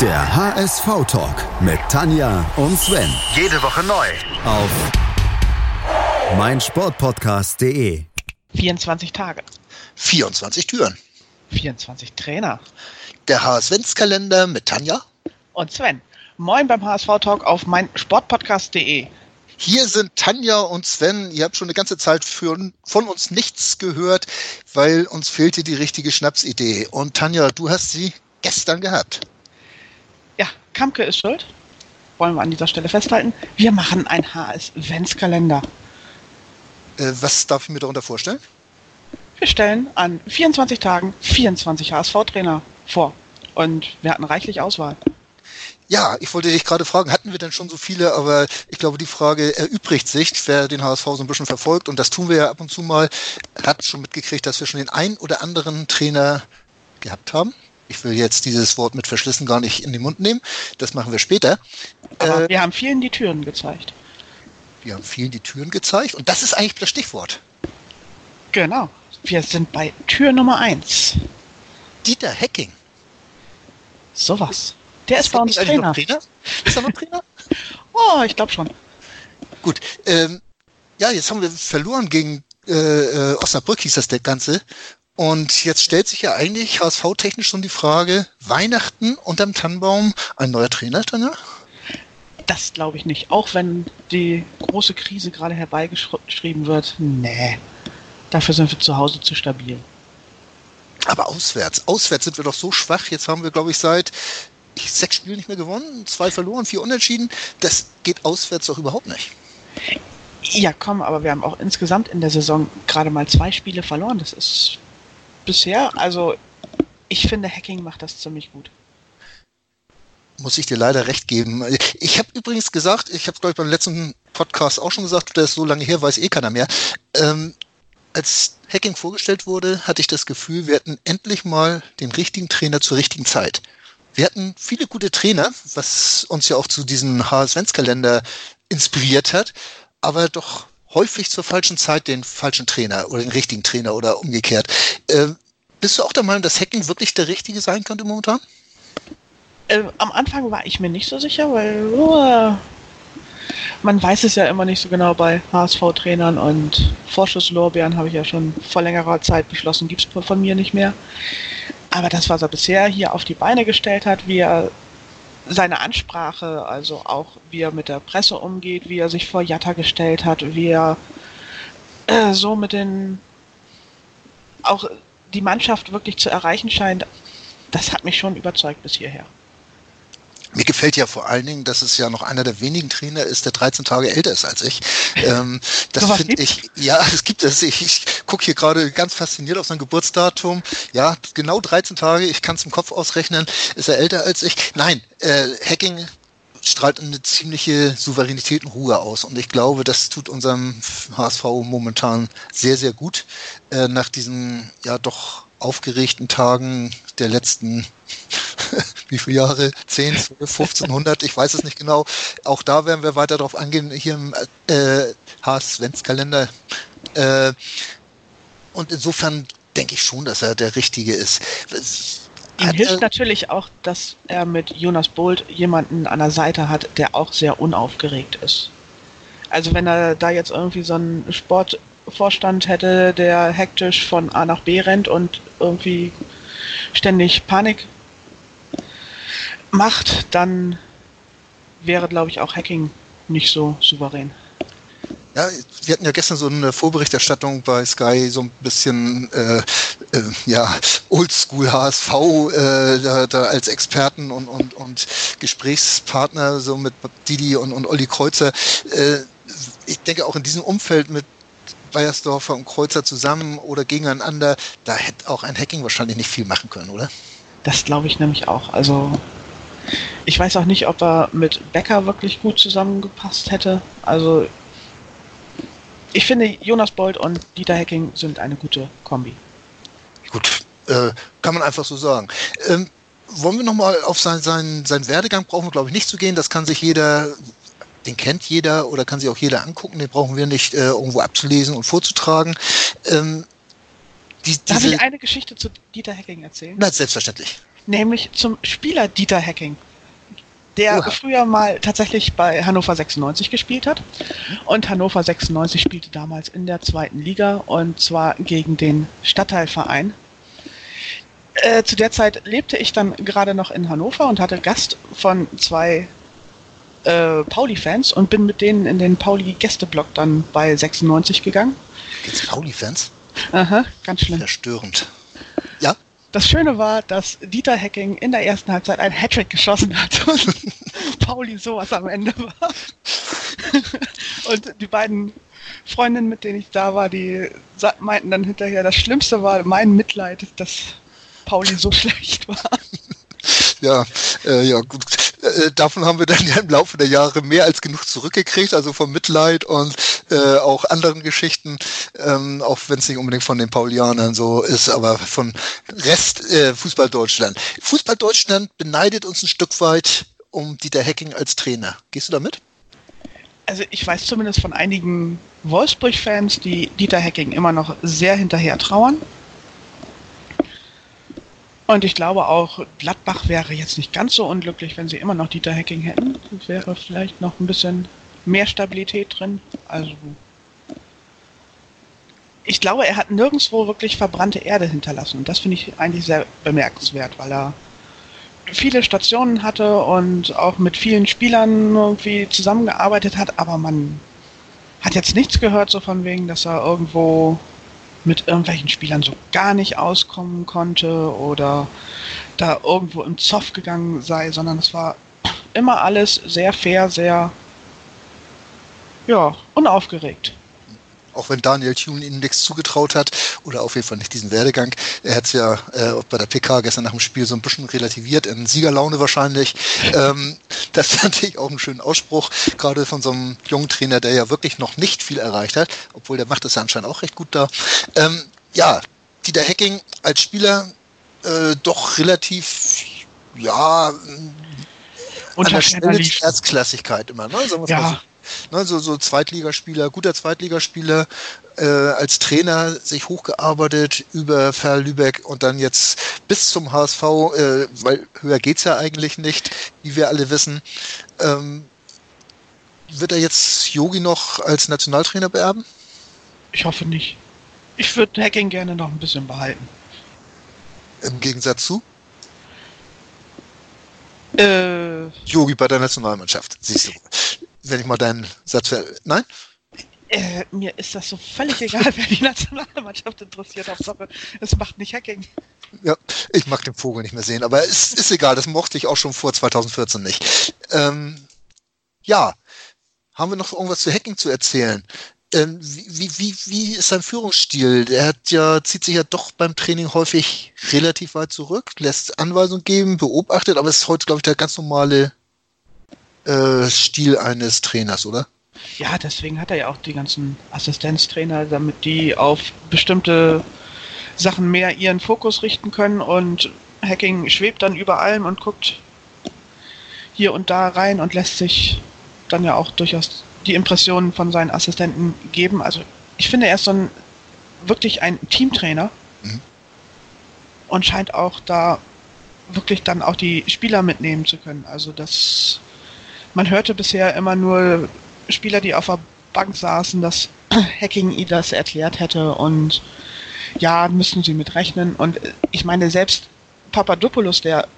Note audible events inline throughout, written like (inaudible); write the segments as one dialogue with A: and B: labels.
A: Der HSV-Talk mit Tanja und Sven.
B: Jede Woche neu.
A: Auf meinsportpodcast.de.
C: 24 Tage.
D: 24 Türen.
C: 24 Trainer.
D: Der HSV-Kalender mit Tanja.
C: Und Sven. Moin beim HSV-Talk auf meinsportpodcast.de.
D: Hier sind Tanja und Sven. Ihr habt schon eine ganze Zeit für, von uns nichts gehört, weil uns fehlte die richtige Schnapsidee. Und Tanja, du hast sie gestern gehabt.
C: Kamke ist schuld. Wollen wir an dieser Stelle festhalten. Wir machen einen HS-Ventskalender.
D: Äh, was darf ich mir darunter vorstellen?
C: Wir stellen an 24 Tagen 24 HSV-Trainer vor. Und wir hatten reichlich Auswahl.
D: Ja, ich wollte dich gerade fragen, hatten wir denn schon so viele, aber ich glaube, die Frage erübrigt sich, wer den HSV so ein bisschen verfolgt, und das tun wir ja ab und zu mal, hat schon mitgekriegt, dass wir schon den ein oder anderen Trainer gehabt haben. Ich will jetzt dieses Wort mit verschlissen gar nicht in den Mund nehmen, das machen wir später.
C: Aber äh, wir haben vielen die Türen gezeigt.
D: Wir haben vielen die Türen gezeigt, und das ist eigentlich das Stichwort.
C: Genau, wir sind bei Tür Nummer eins.
D: Dieter Hecking.
C: Sowas. Der ist, ist bei uns Trainer. Trainer.
D: Ist er noch Trainer? (laughs)
C: oh, ich glaube schon.
D: Gut. Ähm, ja, jetzt haben wir verloren gegen äh, äh, Osnabrück, hieß das der Ganze. Und jetzt stellt sich ja eigentlich HSV-technisch schon die Frage, Weihnachten unterm Tannenbaum, ein neuer Trainer, Tanja?
C: Das glaube ich nicht. Auch wenn die große Krise gerade herbeigeschrieben wird. Nee. Dafür sind wir zu Hause zu stabil.
D: Aber auswärts, auswärts sind wir doch so schwach. Jetzt haben wir, glaube ich, seit sechs Spiele nicht mehr gewonnen, zwei verloren, vier unentschieden. Das geht auswärts doch überhaupt nicht.
C: Ja, komm, aber wir haben auch insgesamt in der Saison gerade mal zwei Spiele verloren. Das ist bisher, also ich finde, Hacking macht das ziemlich gut.
D: Muss ich dir leider recht geben. Ich habe übrigens gesagt, ich habe glaube ich beim letzten Podcast auch schon gesagt, der ist so lange her, weiß eh keiner mehr. Ähm, als Hacking vorgestellt wurde, hatte ich das Gefühl, wir hatten endlich mal den richtigen Trainer zur richtigen Zeit. Wir hatten viele gute Trainer, was uns ja auch zu diesem HS-Kalender inspiriert hat, aber doch häufig zur falschen Zeit den falschen Trainer oder den richtigen Trainer oder umgekehrt. Äh, bist du auch der Meinung, dass Hacking wirklich der richtige sein könnte momentan?
C: Äh, am Anfang war ich mir nicht so sicher, weil uh, man weiß es ja immer nicht so genau bei HSV-Trainern und Vorschusslorbeeren habe ich ja schon vor längerer Zeit beschlossen, gibt es von mir nicht mehr. Aber das, was er bisher hier auf die Beine gestellt hat, wie er seine Ansprache, also auch wie er mit der Presse umgeht, wie er sich vor Jatta gestellt hat, wie er äh, so mit den auch die Mannschaft wirklich zu erreichen scheint, das hat mich schon überzeugt bis hierher.
D: Mir gefällt ja vor allen Dingen, dass es ja noch einer der wenigen Trainer ist, der 13 Tage älter ist als ich. Ähm, das so finde ich, ja, (laughs) es gibt es. Ich, ich gucke hier gerade ganz fasziniert auf sein Geburtsdatum. Ja, genau 13 Tage, ich kann es im Kopf ausrechnen, ist er älter als ich. Nein, äh, Hacking strahlt eine ziemliche Souveränität und Ruhe aus. Und ich glaube, das tut unserem HSV momentan sehr, sehr gut. Äh, nach diesen ja doch aufgeregten Tagen der letzten (laughs) wie viele Jahre, 10, 12, 1500, ich weiß es nicht genau. Auch da werden wir weiter darauf angehen, hier im äh, Haas-Svens-Kalender. Äh, und insofern denke ich schon, dass er der Richtige ist.
C: Ihm hat, hilft natürlich auch, dass er mit Jonas Bolt jemanden an der Seite hat, der auch sehr unaufgeregt ist. Also wenn er da jetzt irgendwie so einen Sportvorstand hätte, der hektisch von A nach B rennt und irgendwie ständig Panik macht, dann wäre, glaube ich, auch Hacking nicht so souverän.
D: Ja, wir hatten ja gestern so eine Vorberichterstattung bei Sky, so ein bisschen äh, äh, ja, Oldschool HSV äh, da, da als Experten und, und, und Gesprächspartner, so mit Didi und, und Olli Kreuzer. Äh, ich denke auch in diesem Umfeld mit Bayersdorfer und Kreuzer zusammen oder gegeneinander, da hätte auch ein Hacking wahrscheinlich nicht viel machen können, oder?
C: Das glaube ich nämlich auch. Also ich weiß auch nicht, ob er mit Becker wirklich gut zusammengepasst hätte. Also ich finde, Jonas Bold und Dieter Hecking sind eine gute Kombi.
D: Gut, äh, kann man einfach so sagen. Ähm, wollen wir nochmal auf seinen, seinen, seinen Werdegang, brauchen wir glaube ich nicht zu gehen, das kann sich jeder, den kennt jeder oder kann sich auch jeder angucken, den brauchen wir nicht äh, irgendwo abzulesen und vorzutragen. Ähm,
C: die, Darf ich eine Geschichte zu Dieter Hecking erzählen?
D: Na, selbstverständlich
C: nämlich zum Spieler Dieter Hacking. Der Oha. früher mal tatsächlich bei Hannover 96 gespielt hat. Und Hannover 96 spielte damals in der zweiten Liga und zwar gegen den Stadtteilverein. Äh, zu der Zeit lebte ich dann gerade noch in Hannover und hatte Gast von zwei äh, Pauli-Fans und bin mit denen in den Pauli-Gästeblock dann bei 96 gegangen.
D: Jetzt Pauli-Fans?
C: Aha, ganz schlimm.
D: Verstörend.
C: Das Schöne war, dass Dieter Hecking in der ersten Halbzeit ein Hattrick geschossen hat (laughs) und Pauli sowas am Ende war. und die beiden Freundinnen, mit denen ich da war, die meinten dann hinterher, das Schlimmste war mein Mitleid, dass Pauli so (laughs) schlecht war.
D: Ja, äh, ja, gut. Äh, davon haben wir dann ja im Laufe der Jahre mehr als genug zurückgekriegt, also vom Mitleid und äh, auch anderen Geschichten, ähm, auch wenn es nicht unbedingt von den Paulianern so ist, aber von Rest äh, Fußball Deutschland. Fußball Deutschland beneidet uns ein Stück weit um Dieter Hecking als Trainer. Gehst du damit?
C: Also ich weiß zumindest von einigen Wolfsburg-Fans, die Dieter Hecking immer noch sehr hinterher trauern. Und ich glaube auch, Gladbach wäre jetzt nicht ganz so unglücklich, wenn sie immer noch Dieter Hacking hätten. Es wäre vielleicht noch ein bisschen mehr Stabilität drin. Also ich glaube, er hat nirgendwo wirklich verbrannte Erde hinterlassen. Und das finde ich eigentlich sehr bemerkenswert, weil er viele Stationen hatte und auch mit vielen Spielern irgendwie zusammengearbeitet hat, aber man hat jetzt nichts gehört, so von wegen, dass er irgendwo mit irgendwelchen Spielern so gar nicht auskommen konnte oder da irgendwo im Zoff gegangen sei, sondern es war immer alles sehr fair, sehr ja, unaufgeregt
D: auch wenn Daniel Thune ihnen nichts zugetraut hat oder auf jeden Fall nicht diesen Werdegang. Er hat es ja äh, bei der PK gestern nach dem Spiel so ein bisschen relativiert, in Siegerlaune wahrscheinlich. (laughs) Ähm, das fand ich auch einen schönen Ausspruch, gerade von so einem jungen Trainer, der ja wirklich noch nicht viel erreicht hat, obwohl der macht es ja anscheinend auch recht gut da. Ähm, ja, Dieter Hecking als Spieler äh, doch relativ, ja,
C: an der Stelle
D: Erzklassigkeit immer, ne?
C: Sagen ja. So.
D: Ne, so, so Zweitligaspieler, guter Zweitligaspieler, äh, als Trainer sich hochgearbeitet über Ferl Lübeck und dann jetzt bis zum HSV, äh, weil höher geht's ja eigentlich nicht, wie wir alle wissen. Ähm, wird er jetzt Yogi noch als Nationaltrainer beerben?
C: Ich hoffe nicht. Ich würde Hacking gerne noch ein bisschen behalten.
D: Im Gegensatz zu?
C: Äh,
D: Yogi bei der Nationalmannschaft, siehst du wenn ich mal deinen Satz ver Nein?
C: Äh, mir ist das so völlig egal, (laughs) wer die Nationalmannschaft interessiert. Hauptsache, es macht nicht Hacking.
D: Ja, ich mag den Vogel nicht mehr sehen, aber es ist egal, das mochte ich auch schon vor 2014 nicht. Ähm, ja, haben wir noch irgendwas zu Hacking zu erzählen? Ähm, wie, wie, wie ist sein Führungsstil? Er hat ja, zieht sich ja doch beim Training häufig relativ weit zurück, lässt Anweisungen geben, beobachtet, aber es ist heute, glaube ich, der ganz normale äh, Stil eines Trainers, oder?
C: Ja, deswegen hat er ja auch die ganzen Assistenztrainer, damit die auf bestimmte Sachen mehr ihren Fokus richten können und Hacking schwebt dann über allem und guckt hier und da rein und lässt sich dann ja auch durchaus die Impressionen von seinen Assistenten geben. Also ich finde, er ist so ein wirklich ein Teamtrainer mhm. und scheint auch da wirklich dann auch die Spieler mitnehmen zu können. Also das man hörte bisher immer nur Spieler, die auf der Bank saßen, dass (clears throat) Hacking ihnen das erklärt hätte und ja, müssen sie mit rechnen. Und ich meine, selbst Papadopoulos, der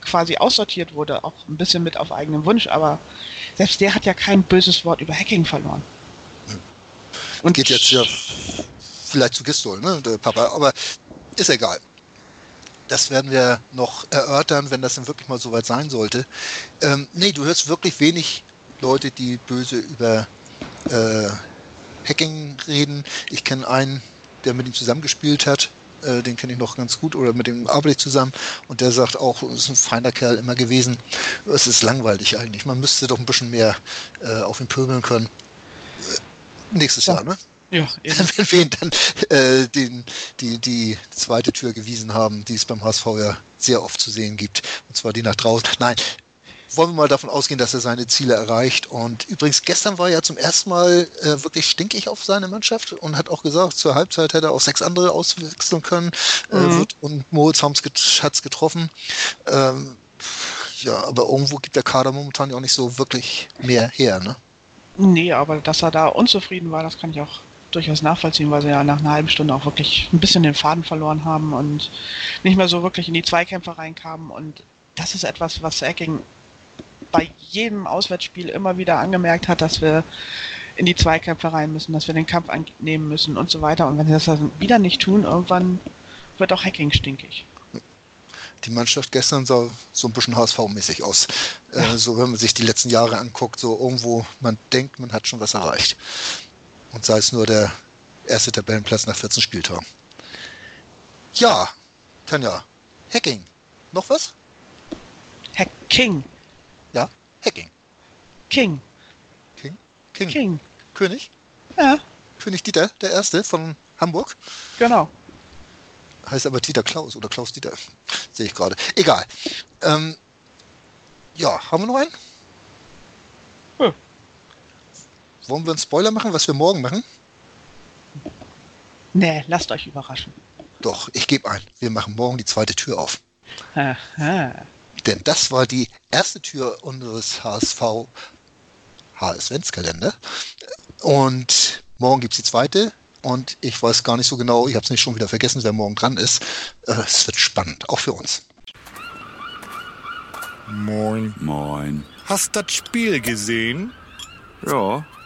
C: quasi aussortiert wurde, auch ein bisschen mit auf eigenen Wunsch, aber selbst der hat ja kein böses Wort über Hacking verloren.
D: Und geht jetzt ja vielleicht zu Gistol, ne, der Papa, aber ist egal. Das werden wir noch erörtern, wenn das dann wirklich mal soweit sein sollte. Ähm, nee, du hörst wirklich wenig Leute, die böse über äh, Hacking reden. Ich kenne einen, der mit ihm zusammengespielt hat. Äh, den kenne ich noch ganz gut oder mit dem arbeite ich zusammen. Und der sagt auch, es ist ein feiner Kerl immer gewesen. Es ist langweilig eigentlich. Man müsste doch ein bisschen mehr äh, auf ihn pöbeln können. Äh, nächstes ja. Jahr, ne?
C: Ja, (laughs)
D: wenn wir ihn dann äh, den, die, die zweite Tür gewiesen haben, die es beim HSV ja sehr oft zu sehen gibt, und zwar die nach draußen. Nein, wollen wir mal davon ausgehen, dass er seine Ziele erreicht. Und übrigens, gestern war er ja zum ersten Mal äh, wirklich stinkig auf seine Mannschaft und hat auch gesagt, zur Halbzeit hätte er auch sechs andere auswechseln können. Äh, mhm. Äh, und Moritz hat es getroffen. Ähm, Ja, aber irgendwo gibt der Kader momentan ja auch nicht so wirklich mehr her, ne?
C: Nee, aber dass er da unzufrieden war, das kann ich auch durchaus nachvollziehen, weil sie ja nach einer halben Stunde auch wirklich ein bisschen den Faden verloren haben und nicht mehr so wirklich in die Zweikämpfe reinkamen. Und das ist etwas, was Ecking bei jedem Auswärtsspiel immer wieder angemerkt hat, dass wir in die Zweikämpfe rein müssen, dass wir den Kampf annehmen müssen und so weiter. Und wenn sie das dann wieder nicht tun, irgendwann wird auch Hacking stinkig.
D: Die Mannschaft gestern sah so ein bisschen HSV-mäßig aus. Äh, ja. Äh, so, wenn man sich die letzten Jahre anguckt, so irgendwo, man denkt, man hat schon was erreicht. Und sei es nur der erste Tabellenplatz nach 14 Spieltagen. Ja, Tanja, Hacking. Noch was?
C: Hacking.
D: Ja, Hacking.
C: King.
D: King? King.
C: King.
D: König?
C: Ja.
D: König Dieter, der Erste von Hamburg?
C: Genau.
D: Heißt aber Dieter Klaus oder Klaus Dieter. Sehe ich gerade. Egal. Ähm, ja, haben wir noch einen? Wollen wir einen Spoiler machen, was wir morgen machen?
C: Nee, lasst euch überraschen.
D: Doch, ich gebe ein. Wir machen morgen die zweite Tür auf.
C: Aha.
D: Denn das war die erste Tür unseres HSV HS-Ventskalender. Und morgen gibt es die zweite. Und ich weiß gar nicht so genau, ich habe es nicht schon wieder vergessen, wer morgen dran ist. Äh, es wird spannend, auch für uns.
B: Moin.
E: Moin.
B: Hast das Spiel gesehen?
E: Ja.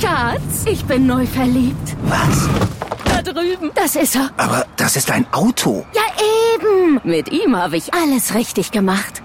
F: Schatz, ich bin neu verliebt.
G: Was?
F: Da drüben. Das ist er.
G: Aber das ist ein Auto.
F: Ja, eben. Mit ihm habe ich alles richtig gemacht.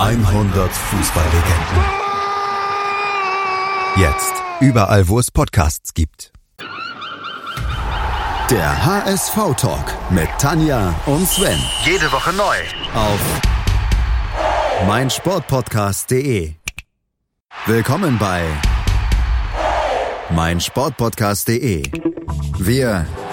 A: 100 Fußballlegenden. Jetzt. Überall, wo es Podcasts gibt. Der HSV-Talk mit Tanja und Sven.
G: Jede Woche neu.
A: Auf meinsportpodcast.de. Willkommen bei meinsportpodcast.de. Wir